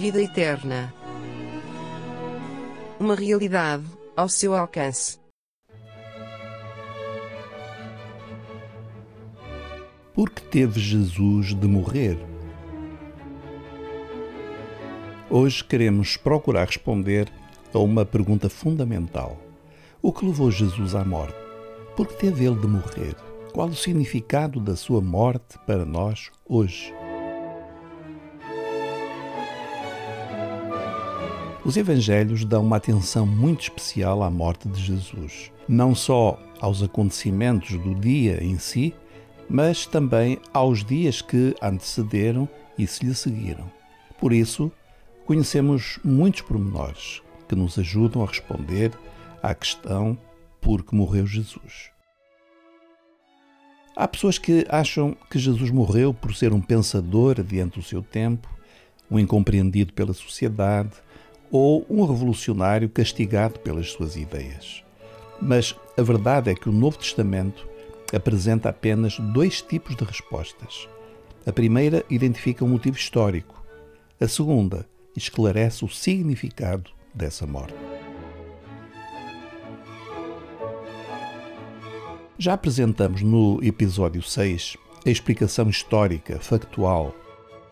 vida eterna. Uma realidade ao seu alcance. Por que teve Jesus de morrer? Hoje queremos procurar responder a uma pergunta fundamental. O que levou Jesus à morte? Por que teve ele de morrer? Qual o significado da sua morte para nós hoje? Os evangelhos dão uma atenção muito especial à morte de Jesus, não só aos acontecimentos do dia em si, mas também aos dias que antecederam e se lhe seguiram. Por isso, conhecemos muitos pormenores que nos ajudam a responder à questão por que morreu Jesus. Há pessoas que acham que Jesus morreu por ser um pensador adiante do seu tempo, um incompreendido pela sociedade ou um revolucionário castigado pelas suas ideias. Mas a verdade é que o Novo Testamento apresenta apenas dois tipos de respostas. A primeira identifica um motivo histórico, a segunda esclarece o significado dessa morte. Já apresentamos no episódio 6 a explicação histórica, factual.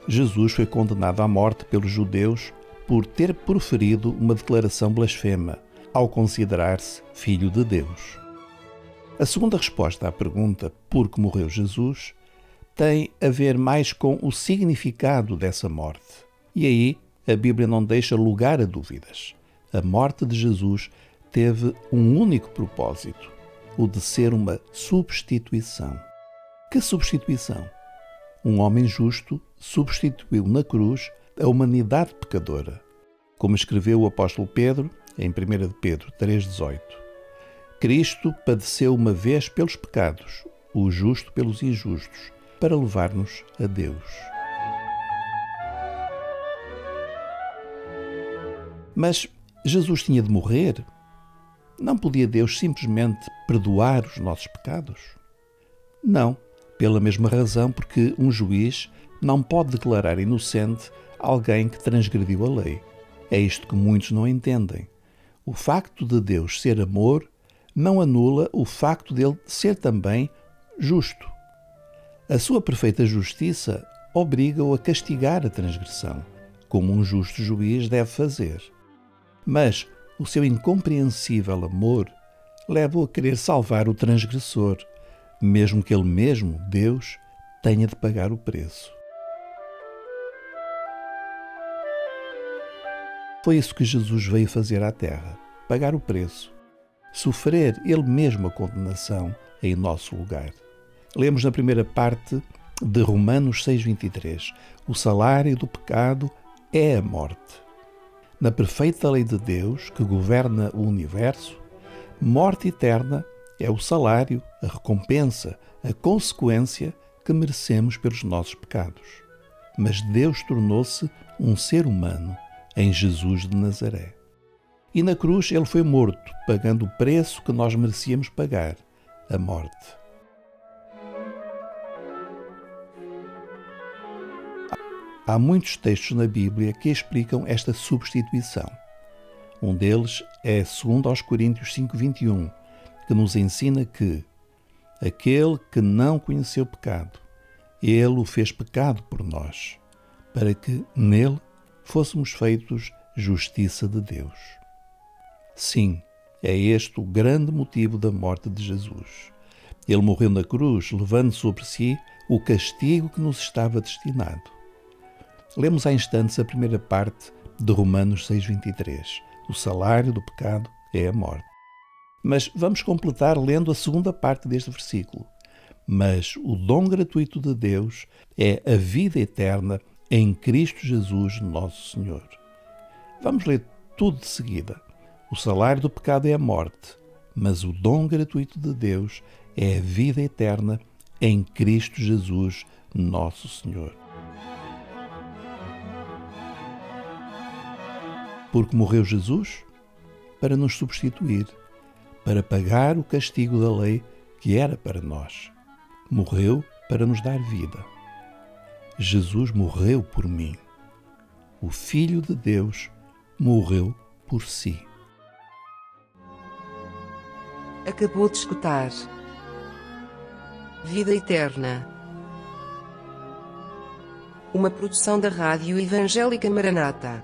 Jesus foi condenado à morte pelos judeus por ter proferido uma declaração blasfema ao considerar-se filho de Deus. A segunda resposta à pergunta por que morreu Jesus tem a ver mais com o significado dessa morte. E aí a Bíblia não deixa lugar a dúvidas. A morte de Jesus teve um único propósito: o de ser uma substituição. Que substituição? Um homem justo substituiu na cruz a humanidade pecadora. Como escreveu o apóstolo Pedro em 1 Pedro 3,18. Cristo padeceu uma vez pelos pecados, o justo pelos injustos, para levar-nos a Deus. Mas Jesus tinha de morrer? Não podia Deus simplesmente perdoar os nossos pecados? Não, pela mesma razão porque um juiz não pode declarar inocente alguém que transgrediu a lei. É isto que muitos não entendem. O facto de Deus ser amor não anula o facto dele ser também justo. A sua perfeita justiça obriga-o a castigar a transgressão, como um justo juiz deve fazer. Mas o seu incompreensível amor leva-o a querer salvar o transgressor, mesmo que ele mesmo, Deus, tenha de pagar o preço. Foi isso que Jesus veio fazer à Terra: pagar o preço, sofrer ele mesmo a condenação em nosso lugar. Lemos na primeira parte de Romanos 6,23: O salário do pecado é a morte. Na perfeita lei de Deus, que governa o universo, morte eterna é o salário, a recompensa, a consequência que merecemos pelos nossos pecados. Mas Deus tornou-se um ser humano em Jesus de Nazaré. E na cruz ele foi morto, pagando o preço que nós merecíamos pagar a morte. Há muitos textos na Bíblia que explicam esta substituição. Um deles é 2 aos Coríntios 5:21, que nos ensina que aquele que não conheceu pecado, ele o fez pecado por nós, para que nele fôssemos feitos justiça de Deus. Sim, é este o grande motivo da morte de Jesus. Ele morreu na cruz, levando sobre si o castigo que nos estava destinado. Lemos há instantes a primeira parte de Romanos 6,23. O salário do pecado é a morte. Mas vamos completar lendo a segunda parte deste versículo. Mas o dom gratuito de Deus é a vida eterna em Cristo Jesus, nosso Senhor. Vamos ler tudo de seguida. O salário do pecado é a morte, mas o dom gratuito de Deus é a vida eterna em Cristo Jesus, nosso Senhor. Porque morreu Jesus para nos substituir, para pagar o castigo da lei que era para nós. Morreu para nos dar vida. Jesus morreu por mim. o Filho de Deus morreu por si. Acabou de escutar. Vida Eterna. Uma produção da Rádio Evangélica Maranata.